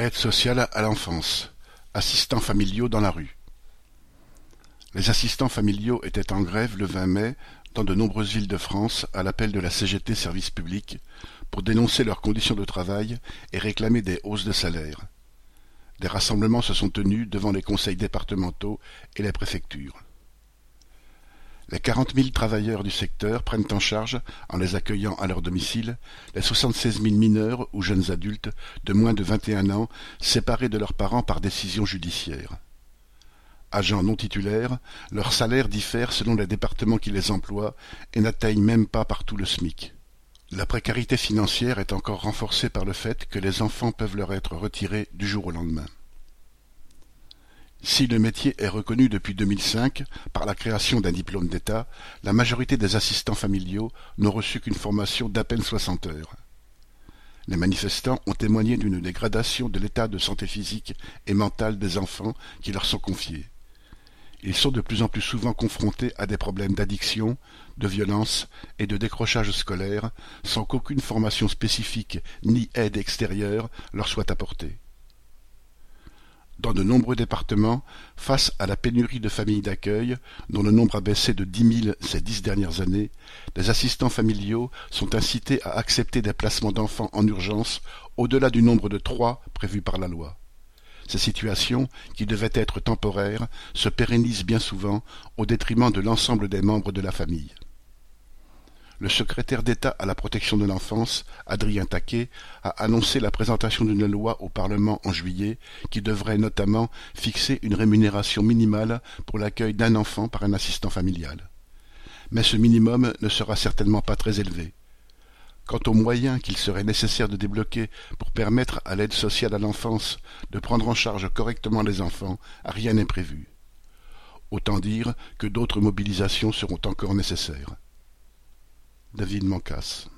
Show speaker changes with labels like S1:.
S1: Aide sociale à l'enfance, assistants familiaux dans la rue. Les assistants familiaux étaient en grève le 20 mai dans de nombreuses villes de France à l'appel de la CGT Service Public pour dénoncer leurs conditions de travail et réclamer des hausses de salaire. Des rassemblements se sont tenus devant les conseils départementaux et les préfectures. Les quarante mille travailleurs du secteur prennent en charge, en les accueillant à leur domicile, les soixante-seize mille mineurs ou jeunes adultes de moins de vingt et un ans séparés de leurs parents par décision judiciaire. Agents non titulaires, leurs salaires diffèrent selon les départements qui les emploient et n'atteignent même pas partout le SMIC. La précarité financière est encore renforcée par le fait que les enfants peuvent leur être retirés du jour au lendemain. Si le métier est reconnu depuis 2005 par la création d'un diplôme d'État, la majorité des assistants familiaux n'ont reçu qu'une formation d'à peine 60 heures. Les manifestants ont témoigné d'une dégradation de l'état de santé physique et mentale des enfants qui leur sont confiés. Ils sont de plus en plus souvent confrontés à des problèmes d'addiction, de violence et de décrochage scolaire sans qu'aucune formation spécifique ni aide extérieure leur soit apportée. Dans de nombreux départements, face à la pénurie de familles d'accueil, dont le nombre a baissé de dix mille ces dix dernières années, les assistants familiaux sont incités à accepter des placements d'enfants en urgence au-delà du nombre de trois prévu par la loi. Ces situations, qui devaient être temporaires, se pérennisent bien souvent au détriment de l'ensemble des membres de la famille. Le secrétaire d'État à la protection de l'enfance, Adrien Taquet, a annoncé la présentation d'une loi au Parlement en juillet qui devrait notamment fixer une rémunération minimale pour l'accueil d'un enfant par un assistant familial. Mais ce minimum ne sera certainement pas très élevé. Quant aux moyens qu'il serait nécessaire de débloquer pour permettre à l'aide sociale à l'enfance de prendre en charge correctement les enfants, rien n'est prévu. Autant dire que d'autres mobilisations seront encore nécessaires. David Mancas